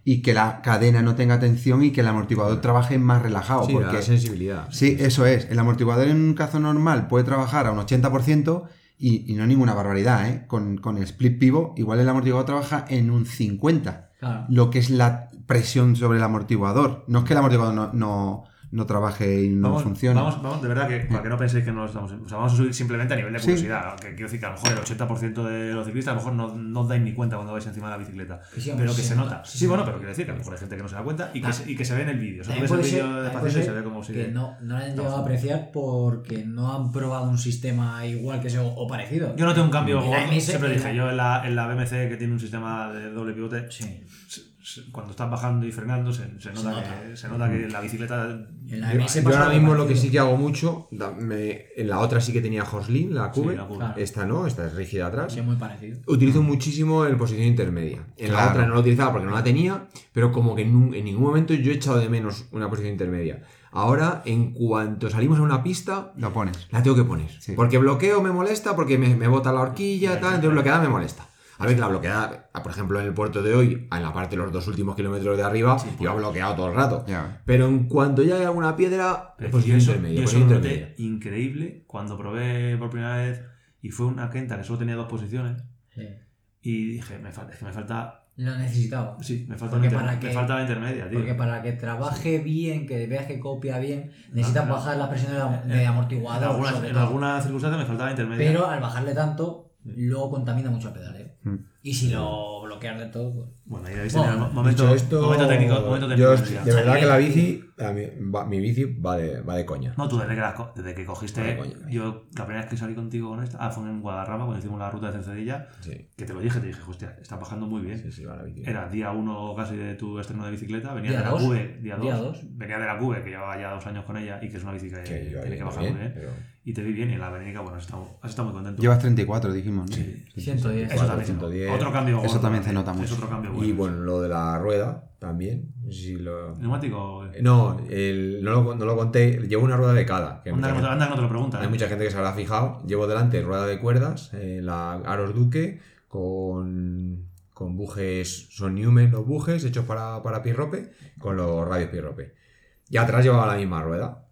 y que la cadena no tenga tensión y que el amortiguador trabaje más relajado. Sí, porque la sensibilidad. Sí, eso es. El amortiguador en un caso normal puede trabajar a un 80% y, y no ninguna barbaridad, ¿eh? Con, con el split pivot, igual el amortiguador trabaja en un 50%, Claro. lo que es la presión sobre el amortiguador. No es que el amortiguador no, no, no trabaje y no Vamos, funcione. vamos, vamos, de verdad que para que no penséis que no estamos. O sea, vamos a subir simplemente a nivel de Sí. curiosidad. Que quiero decir que a lo mejor el 80% de los ciclistas a lo mejor no, no os dais ni cuenta cuando vais encima de la bicicleta. Que sí, hombre, pero que se se, nota, nota. sí, Sí, se bueno, pero quiero decir que a lo mejor hay gente que no se da cuenta y, que, se, y que se ve en el vídeo. O sea, tú También ves el vídeo de también Paciencia puede y se ve como si. que no, no lo han llegado a apreciar porque no han probado un sistema igual que ese o, parecido. Yo no tengo un cambio. MS, siempre dije, la- yo en la, en la BMC que tiene un sistema de doble pivote, Sí. Cuando estás bajando y frenando, se, se nota, nota. Que, se nota que la bicicleta. En la Yo, ahora mismo lo que sí que hago mucho, da- me- en la otra sí que tenía Hoslin, la Cube, la. Claro. esta no, esta es rígida atrás. Sí, muy parecido. Utilizo muchísimo en posición intermedia. En la otra no la utilizaba porque no la tenía, pero como que en, ningún momento yo he echado de menos una posición intermedia. Ahora, en cuanto salimos a una pista, Lo pones. la tengo que poner. Sí. Porque bloqueo me molesta, porque me, me bota la horquilla, tal, entonces bloqueada me molesta. A ver, la bloqueada, por ejemplo, en el puerto de hoy, en la parte de los dos últimos kilómetros de arriba, iba bloqueado todo el rato. Ves. Pero en cuanto ya hay alguna piedra, Pero posición yo eso, intermedia. yo eso posición lo intermedia. noté increíble cuando probé por primera vez y fue una Kenta que solo tenía dos posiciones Sí. y dije, me falta, es que me falta. Lo necesitaba. Sí, me falta, Porque para me que- falta la intermedia, tío. Porque para que trabaje bien, que veas que copia bien, necesitas bajar la presión de, de amortiguador. en algunas, en algunas circunstancias me faltaba la intermedia. Pero al bajarle tanto, luego contamina mucho el pedaleo. Mm. Y si lo bloqueas del todo, pues. bueno, ahí habéis Bueno, tenido el momento, Dicho esto, momento técnico. Momento técnico yo, de verdad que la bici, a mí- va- mi bici va de, va de coña. No, tú desde que, la co- desde que cogiste. Yo, la primera vez que salí contigo con esta. Ah, fue en Guadarrama cuando hicimos la ruta de Cercedilla. Sí, Que te lo dije, te dije, hostia, está bajando muy bien. sí, sí, va la bici. Era día uno casi de tu estreno de bicicleta, venía Día de la dos. Cube, día 2, Día dos. venía de la Cube, que llevaba ya dos años con ella y que es una bici que, tiene que bajar muy bien. pero- Y te vi bien y en la Verónica, bueno, has estado, has estado muy contento. Llevas 34, dijimos, ¿no? Sí. 110. Eso también, 110. otro cambio Eso gordo, también se nota Es mucho. otro cambio bueno. Y bueno, lo de la rueda también. si lo- ¿Neumático? No, el- no, lo, no lo conté. Llevo una rueda de cada. que Anda, gente- anda que no te lo preguntan. hay ¿eh? mucha gente que se habrá fijado. Llevo delante rueda de cuerdas, eh, la Aros Duque, con, con bujes, son Newman los bujes hechos para, para Pirrope, con los radios Pirrope. Y atrás llevaba la misma rueda.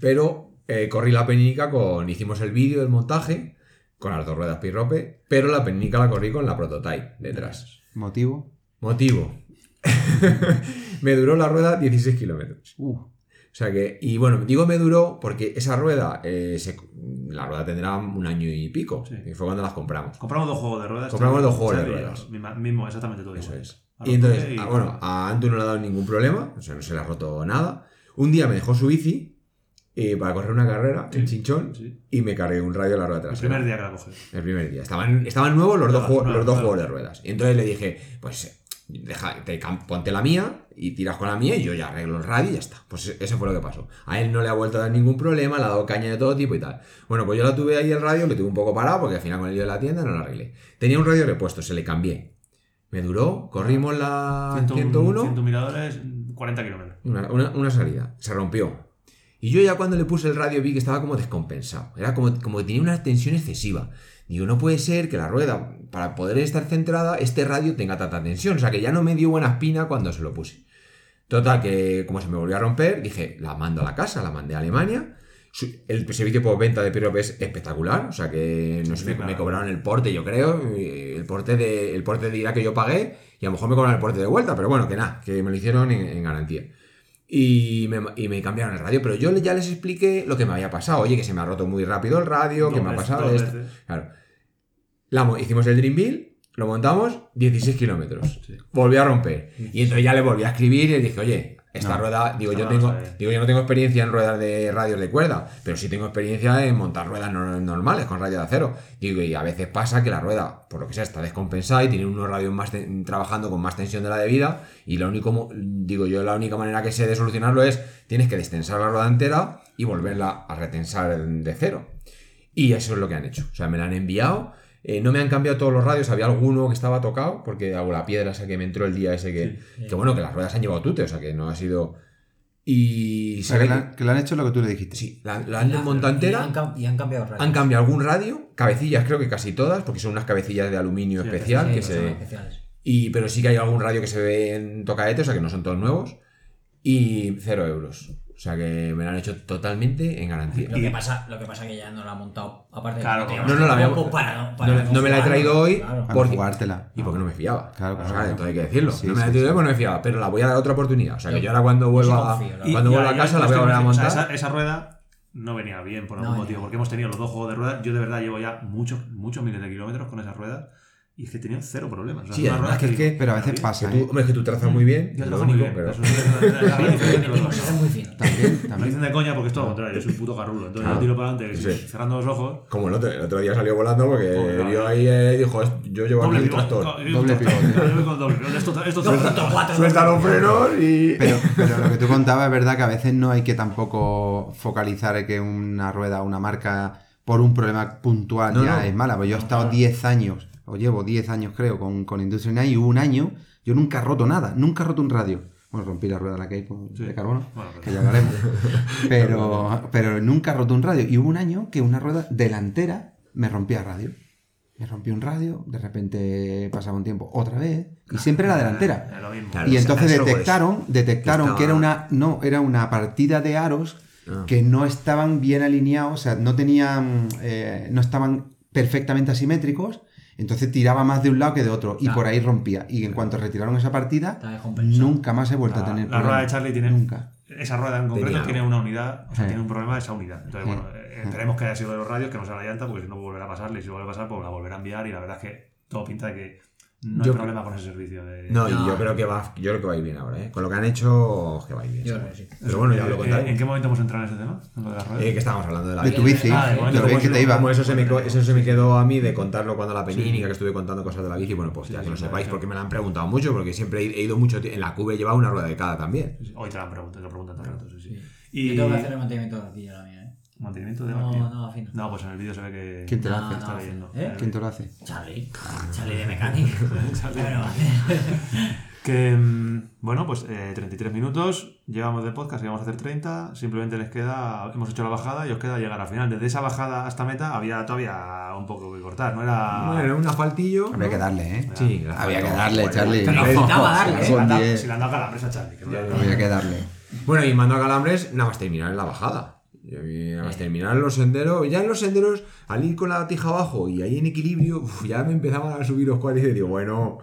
Pero eh, corrí la penica con. Hicimos el vídeo del montaje con las dos ruedas Pirrope, pero la penica la corrí con la prototype detrás. ¿Motivo? Motivo. [LAUGHS] me duró la rueda 16 kilómetros. Uh, O sea que, y bueno, digo me duró porque esa rueda, eh, se- la rueda tendrá un año y pico, Sí. que fue cuando las compramos. Compramos dos juegos de ruedas. Compramos dos juegos de ruedas. Mismo, exactamente todo. Eso igual. es. A Y entonces, y- ah, bueno, a Antu no le ha dado ningún problema, o sea, no se le ha roto nada. Un día me dejó su bici eh, para correr una carrera en Chinchón y me cargué un radio a la rueda El trasera. primer día que la cogí. El primer día. Estaban, estaban nuevos los dos, juegos, los dos juegos de ruedas. Y entonces le dije, pues deja, te ponte la mía y tiras con la mía y yo ya arreglo el radio y ya está. Pues eso fue lo que pasó. A él no le ha vuelto a dar ningún problema, le ha dado caña de todo tipo y tal. Bueno, pues yo la tuve ahí el radio, lo tuve un poco parado porque al final con el lío de la tienda no lo arreglé. Tenía un radio repuesto, se le cambié. Me duró, corrimos la 101, 101 miradores, 40 kilómetros. una, una- una salida, se rompió. Y yo ya cuando le puse el radio vi que estaba como descompensado. Era como, como que tenía una tensión excesiva. Digo, no puede ser que la rueda, para poder estar centrada, este radio tenga tanta tensión. O sea que ya no me dio buena espina cuando se lo puse. Total, que como se me volvió a romper, dije, la mando a la casa, la mandé a Alemania. El servicio por venta de Pirop es espectacular, o sea que no sé, Sí, me, claro. me cobraron el porte, yo creo, el porte de el porte de ira que yo pagué, y a lo mejor me cobraron el porte de vuelta, pero bueno, que nada, que me lo hicieron en, en garantía. Y me, y me cambiaron el radio, pero yo ya les expliqué lo que me había pasado. Oye, que se me ha roto muy rápido el radio, que Dos me ha pasado esto. Claro. La mo- hicimos el Dreamville, lo montamos, 16 kilómetros. Sí. Volví a romper. Y entonces ya le volví a escribir y le dije, oye, Esta No. rueda, digo, yo No, tengo, digo, yo no tengo experiencia en ruedas de radios de cuerda, pero sí tengo experiencia en montar ruedas no- normales con radios de acero. Digo, y a veces pasa que la rueda, por lo que sea, está descompensada y tiene unos radios más trabajando con más tensión de la debida. Y la único, digo yo, la única manera que sé de solucionarlo es tienes que destensar la rueda entera y volverla a retensar de cero. Y eso es lo que han hecho. O sea, me la han enviado. Eh, no me han cambiado todos los radios, había alguno que estaba tocado, porque hago la piedra esa que me entró el día ese que. Que bueno, que las ruedas han llevado tute, o sea que no ha sido. Y O se sea, que, ve le que- han, que le han hecho lo que tú le dijiste. Sí, la, la han desmontado Y entera. han, cam- y han cambiado radios. Han cambiado algún radio, cabecillas creo que casi todas, porque son unas cabecillas de aluminio Sí, especial. Sí, que se, y, pero sí que hay algún radio que se ve en tocaete, o sea que no son todos nuevos. Y cero euros. O sea que me lo han hecho totalmente en garantía. Lo que pasa, lo que pasa que ya no la ha montado. Aparte, Claro, no, no, no la había- para, para no, no me la he traído hoy Claro. Porque, jugártela. y porque no me fiaba. Claro, O claro, sea, claro. entonces hay que decirlo. Sí, no me la he traído sí. porque no me fiaba, pero la voy a dar otra oportunidad. O sea que Yo- yo ahora cuando vuelva, confío, la Y- cuando vuelva a casa la voy a volver a. O montar. sea, esa, esa rueda no venía bien por algún No, motivo, ya. porque hemos tenido los dos juegos de ruedas. Yo de verdad llevo ya muchos, muchos miles de kilómetros con esa rueda y es que tenido cero problemas. O sea, además que es que- Pero a veces bien. pasa, Que tú- ¿eh? hombre, es que tú trazas muy bien, Yo trazo lo muy único, bien, pero. [LAUGHS] muy fino. También, Me también. dicen de coña porque es todo lo contrario, yo soy un puto garrulo. Entonces Claro. yo tiro para adelante Sí. cerrando los ojos. Como el otro, el otro día salió volando porque vio ahí eh, dijo, "Es- yo llevo aquí pivote. tractor. Doble yo- pivote. yo voy con doble pivote. Esto, esto, Suelta- los frenos y. Pero, [LAUGHS] pero lo que tú contabas es verdad que a veces no hay que tampoco focalizar que una rueda, una marca, por un problema puntual No, ya no. es mala. Pues yo he estado 10 años, o llevo 10 años creo, con, con Industria Night y hubo un año, yo nunca he roto nada, nunca he roto un radio. Bueno, rompí la rueda de la que hay por- Sí. de carbono, Bueno, pero- que ya hablaremos. [LAUGHS] Pero, pero nunca he roto un radio. Y hubo un año que una rueda delantera me rompía radio. Me rompió un radio, de repente pasaba un tiempo otra vez, y siempre era delantera. [LAUGHS] Es lo mismo. Claro. Y entonces detectaron, detectaron estaba- que era una, no, era una partida de aros Ah. que no estaban bien alineados, o sea, no tenían, eh, no estaban perfectamente asimétricos, entonces tiraba más de un lado que de otro y Claro. por ahí rompía. Y en cuanto retiraron esa partida, nunca más he vuelto La, a tener la rueda de Charlie tiene. Nunca. Esa rueda en concreto Tenía. tiene una unidad, o sea, Sí. tiene un problema de esa unidad. Entonces, Sí. bueno, eh, esperemos que haya sido de los radios, que no sea la llanta, porque si no volverá a pasarle. Y si vuelve a pasar, pues la volverá a enviar. Y la verdad es que todo pinta de que no Yo- hay problema con ese servicio. De... No, y No. yo creo que va, yo creo que va a ir bien ahora, ¿eh? Con lo que han hecho, que va a ir bien. Yo creo sí. Pero bueno, ya lo Eh, contaré. ¿En qué momento hemos entrado en ese tema? En lo de las ruedas. Eh, que estábamos hablando de la De tu bici, Ah, de momento, lo bien que te iba. Como eso se, me, eso se me quedó a mí de contarlo cuando la penínica, que estuve contando cosas de la bici, bueno, pues ya Sí, que lo sí, sepáis, porque me la han preguntado mucho, porque siempre he ido mucho en la cube he llevado una rueda de cada también. Sí, sí. Hoy te la han preguntado, te lo preguntan todo el rato, sí, sí. Yo Y tengo que hacer el mantenimiento de aquí, la mía. Mantenimiento de No, martillo. no, afino. No, pues en el vídeo se ve que. ¿Quién te lo No, hace? no. Está leyendo. ¿Eh? ¿Quién te lo hace? Charlie. Charlie de mecánico. [LAUGHS] Bueno, Que, mm, bueno, pues eh, 33 minutos, llevamos de podcast y vamos a hacer 30, simplemente les queda, hemos hecho la bajada y os queda llegar al final. Desde esa bajada hasta meta había todavía un poco que cortar, no era... Bueno, un asfaltillo. Había ¿no? que darle, ¿eh? Sí, Había que darle, Charlie. Pero No, necesitaba darle, si ¿eh? le con han dado- 10. si le han dado calambres a Charlie. que no- Había que darle. Bueno, y mando a calambres nada más terminar en la bajada. Y Nada más terminar en los senderos. Ya en los senderos, al ir con la tija abajo y ahí en equilibrio, uf, ya me empezaban a subir los cuádriceps. Digo, bueno.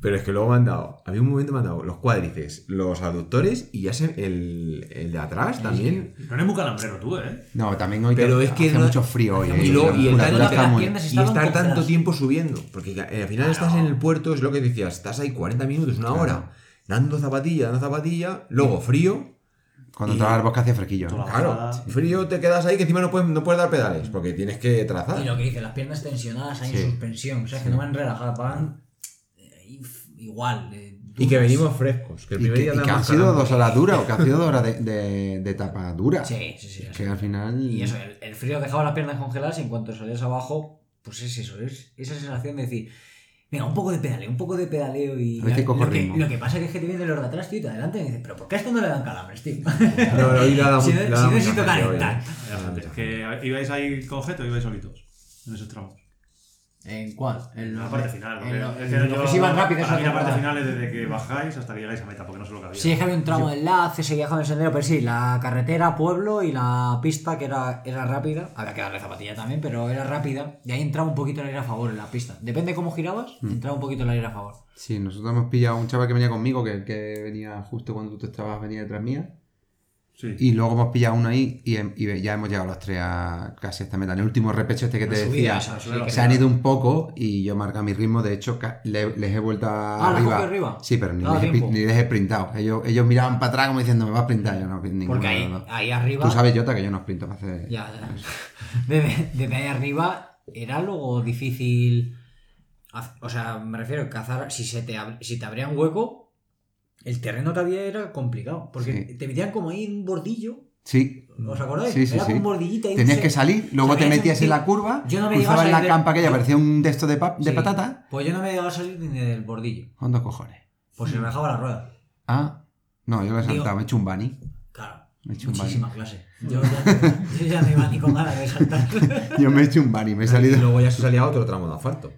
Pero es que luego me han dado. Había un momento me han dado los cuádriceps, los aductores y ya se, el, el de atrás también. No eres muy calambrero tú, ¿eh? No, también hoy Pero que es que hace no- mucho frío hoy. hace ¿eh? Y luego, y el tanto está muy- Y estar tanto tiempo subiendo. Porque eh, al final estás en el puerto, es lo que decías, estás ahí 40 minutos, una hora, dando zapatilla, dando zapatilla, luego frío. Cuando Y- entraba al bosque hacía fresquillo. ¿no? la Claro, frío te quedas ahí que encima no puedes, no puedes dar pedales porque tienes que trazar. Y lo que dice, las piernas tensionadas ahí Sí. en suspensión. O sea, que no van relajadas, van eh, igual. eh, Y que venimos frescos. Que el Y que, día y que han sido dos horas duras, o que ha sido dos horas de, de, de etapa dura. Sí, sí, sí. Que al final. Y eso, el, el frío dejaba las piernas congeladas y en cuanto salías abajo, pues es eso, es esa sensación de decir, venga, un poco de pedaleo, un poco de pedaleo y... A ver si cojo lo, que, ritmo. lo que pasa es que te vienen los de atrás, tío, y te adelante y me dices, pero ¿por qué a esto no le dan calambres, tío? [LAUGHS] No, no, hoy le ha dado Si no- si dado necesito calentar. Es que ibais ahí con Jeto o ibais solitos en esos tramos. ¿En cuál? En la parte final. en lo- es que en yo- lo que sí van rápido, para eso mí la parte final es desde que bajáis hasta que llegáis a meta, porque no sé lo que había. Sí, es que había un tramo de enlace, seguía con el sendero, pero sí, la carretera, pueblo y la pista que era, era rápida, había que darle zapatilla también, pero era rápida, y ahí entraba un poquito el aire a favor en la pista. Depende de cómo girabas, entraba un poquito el aire a favor. Sí, nosotros hemos pillado a un chaval que venía conmigo, que, que venía justo cuando tú estabas, venía detrás mía. Sí. Y luego hemos pillado uno ahí y, em- y ya hemos llegado los tres a casi esta meta. En el último repecho este que te decía, subida, esa, sí, que se han ido un poco y yo marca mi ritmo. De hecho, les he vuelto Ah, ¿la arriba. arriba? Sí, pero ni, Ah, les he, ni les he sprintado. Ellos, ellos miraban para atrás como diciendo, me va a sprintar. Yo no, ninguno Porque ahí, dos. ahí arriba. Tú sabes, Jota, que yo no sprinto para hacer... Ya, ya. [LAUGHS] Desde, desde ahí arriba era luego difícil. O sea, me refiero a cazar. Si, se te, si te abría un hueco, el terreno todavía era complicado. Porque Sí. te metían como ahí en un bordillo. Sí. ¿Os acordáis? Sí, sí, era como un bordillito ahí. Tenías no que salir, luego te me metías en la curva, Yo no me cruzabas la salir de- campa aquella, parecía un de de, pa- de Sí. patata. Pues yo no me llegaba a salir ni del bordillo. Con dos cojones. Pues se me dejaba la rueda. Ah, no, yo lo he Digo- saltado, me he hecho un bunny. Claro. Me he hecho un Muchísima clase. Yo ya, yo ya no iba ni con ganas de saltar. [LAUGHS] Yo me he hecho un bunny, me he Y salido. luego ya se salía otro tramo de asfalto.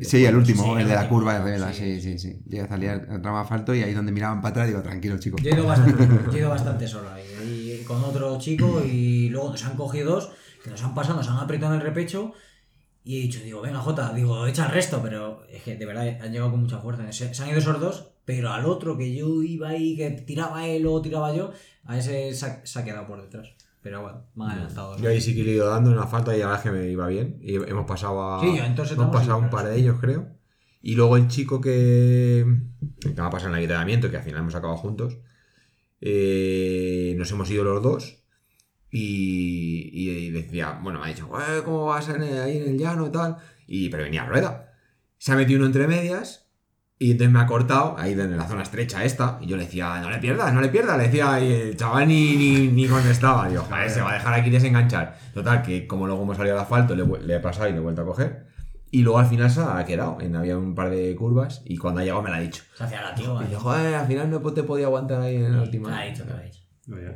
Sí, el último, el de la curva de Revela, Sí. sí, sí. Llega a salir el tramo asfalto y ahí donde miraban para atrás digo, tranquilo, chicos. Yo he ido bastante, [LAUGHS] yo he ido bastante solo ahí, y con otro chico y luego nos han cogido dos, que nos han pasado, nos han apretado en el repecho y he dicho, digo, venga Jota, digo, echa el resto, pero es que de verdad han llegado con mucha fuerza. Se, se han ido esos dos, pero al otro que yo iba ahí, que tiraba él o tiraba yo, a ese se ha, se ha quedado por detrás. Pero bueno, me han adelantado. dos. Yo ahí sí que le he ido dando en asfalto y la verdad es que me iba bien. Y hemos pasado a. Sí, entonces hemos pasado un par de ellos, creo. Y luego el chico que. que me ha pasado en el entrenamiento, que al final hemos acabado juntos. eh, nos hemos ido los dos. Y, y decía, bueno, me ha dicho, "Eh, ¿cómo vas en el- ahí en el llano y tal? Y, pero venía a rueda. Se ha metido uno entre medias. Y entonces me ha cortado, ahí en la zona estrecha esta, y yo le decía, no le pierdas, no le pierdas, le decía, y el chaval ni, ni, ni contestaba, digo, joder, se va a dejar aquí desenganchar. Total, que como luego hemos salido al asfalto, le, le he pasado y le he vuelto a coger. Y luego al final se ha quedado, en, había un par de curvas, y cuando ha llegado me la ha dicho. Se hacía la tío. Y yo, joder, al final no te podía aguantar ahí en la última. Te lo ha dicho, te lo ha dicho.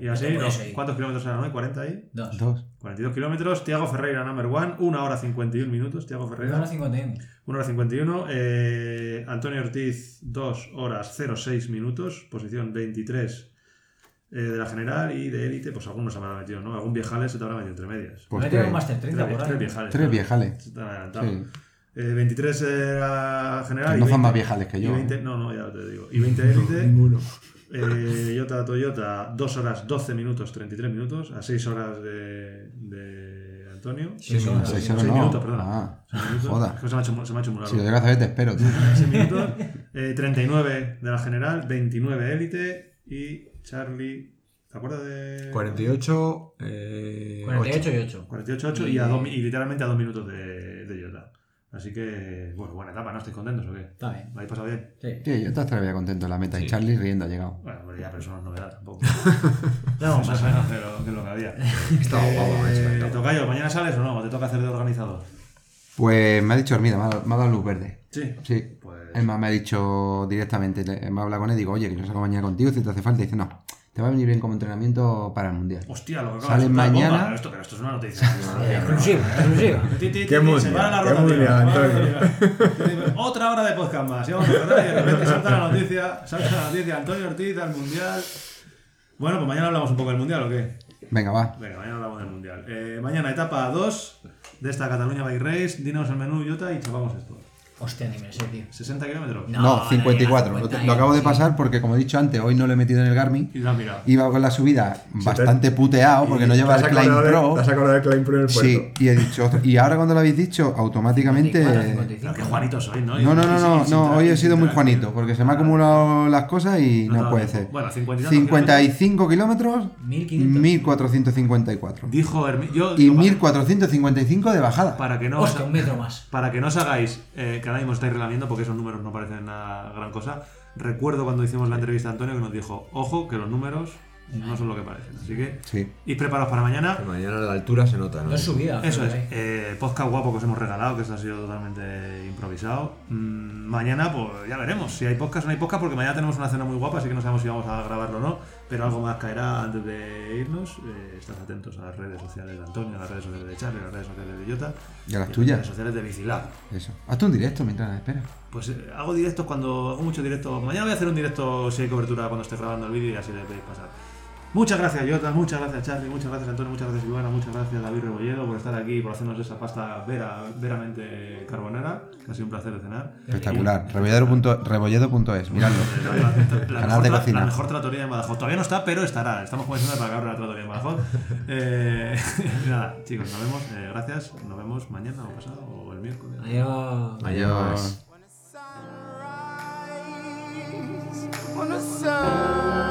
Y así, No no. ¿cuántos kilómetros eran hoy? ¿40 ahí? Dos. Dos. 42 kilómetros. Tiago Ferreira, number one. 1 hora 51 minutos. Tiago Una Ferreira. hora 51. 1 hora 51. Eh, Antonio Ortiz, 2 horas 06 minutos. Posición 23 eh, de la general y de élite. Pues algunos se me habrán metido, ¿no? Algún viejales se te habrá metido entre medias. Pues me tres. un Master 30 Tres, por tres ahí. viejales. Tres ¿no? viejales. Se te han adelantado. Sí. Eh, 23 era general. Que y no son 20 más viejales que y yo, 20 ¿eh? No, no, ya te digo. Y [LAUGHS] 20 élite. Ninguno. Eh, Toyota Toyota, 2 horas 12 minutos 33 minutos, a 6 horas de, de Antonio. Seis horas. Seis Seis horas no. minutos, perdona. Ah, minutos. joda. Es que se me ha hecho, mu- se me ha hecho muy Si lo largo. llegas a ver, te espero. tío. 6 [LAUGHS] minutos. Eh, 39 de la general, 29 élite y Charlie. ¿Te acuerdas de.? 48. Eh, 48 y 8. 48, 8 y, a dos y literalmente a 2 minutos de, de Toyota. Así que, bueno, buena etapa, ¿no? ¿Estáis contentos o qué? Está bien. ¿Lo habéis pasado bien? Sí. Sí, yo todavía contento en la meta. Y. Charlie riendo ha llegado. Bueno, pues ya, pero eso no es novedad tampoco. [LAUGHS] Ya vamos Más o menos que lo, que lo que había. [LAUGHS] Estaba guapo, macho, Eh, estaba. Tocayo, ¿mañana sales o no? ¿O te toca hacer de organizador? Pues me ha dicho Hermida, me ha, dado- me ha dado luz verde. Sí. Sí. Pues. Es más, me ha dicho directamente, me ha hablado con él, digo, oye, que yo salgo mañana contigo si te hace falta. Y dice, no, te va a venir bien como entrenamiento para el mundial. Hostia, lo que Sale mañana. bomba, Pero esto, pero esto es una noticia. [LAUGHS] Exclusiva, exclusiva. Qué mundial, qué mundial, Antonio. Otra hora de podcast más. Y vamos a y de repente salta la noticia. Salta la noticia. Antonio Ortiz al mundial. Bueno, pues mañana hablamos un poco del mundial o qué? Venga, va. Venga, mañana hablamos del mundial. Eh, mañana etapa 2 de esta Cataluña Bike Race. Dinos el menú, Jota, y chapamos esto. Hostia, ni me lo sé, tío. 60 kilómetros. No. No, 54. Lo, 50, lo acabo de pasar porque, como he dicho antes, hoy no lo he metido en el Garmin. Y lo has mirado. Iba con la subida bastante puteado porque no lleva ¿Te el de- Pro. ¿Te has acordado del Climb Pro en el puerto? Sí, y he dicho, "Ostras", y ahora cuando lo habéis dicho, automáticamente. 54, Pero 55. qué Juanito soy, ¿no? No, no, no, no, hoy he sido muy Juanito, porque se me han acumulado las cosas y No puede ser. Bueno, 50 y tantos 55 kilómetros, 1500. 1454. Dijo Hermi- yo Y digo, 1455 de bajada. para que no os, Hostia, un metro más. para que no os hagáis eh, que ahora mismo estáis relamiendo porque esos números no parecen nada gran cosa. Recuerdo cuando hicimos la entrevista a Antonio que nos dijo, ojo, que los números no son lo que parecen. Así que Sí. id preparados para mañana. Que mañana la altura se nota, ¿no? No es subida. Eso es, eh, podcast guapo que os hemos regalado, que esto ha sido totalmente improvisado. Mm, mañana, pues ya veremos si hay podcast o no hay podcast, porque mañana tenemos una cena muy guapa, así que no sabemos si vamos a grabarlo o no, pero algo más caerá antes de irnos. Eh, estad atentos a las redes sociales de Antonio, a las redes sociales de Charlie, a las redes sociales de Jota Y a las las tuyas. redes sociales de Bicilab. Eso. Hazte un directo mientras esperas. Pues eh, hago directos cuando hago mucho directo. Mañana voy a hacer un directo si hay cobertura cuando esté grabando el vídeo y así le podéis pasar. Muchas gracias, Jota, muchas gracias, Charlie, muchas gracias, Antonio, muchas gracias, Ivana, muchas gracias, David Rebolledo, por estar aquí y por hacernos esa pasta vera, veramente carbonera, que ha sido un placer de cenar. Espectacular. Rebolledo.es, miradlo. [LAUGHS] La, Canal mejor, de cocina. la mejor tratoría de Badajoz. Todavía no está, pero estará. Estamos comenzando para que abra la tratoría de Badajoz. [LAUGHS] Eh, [LAUGHS] nada, chicos, nos vemos. eh, gracias. Nos vemos mañana o pasado o el miércoles. Adiós. Adiós. When the sun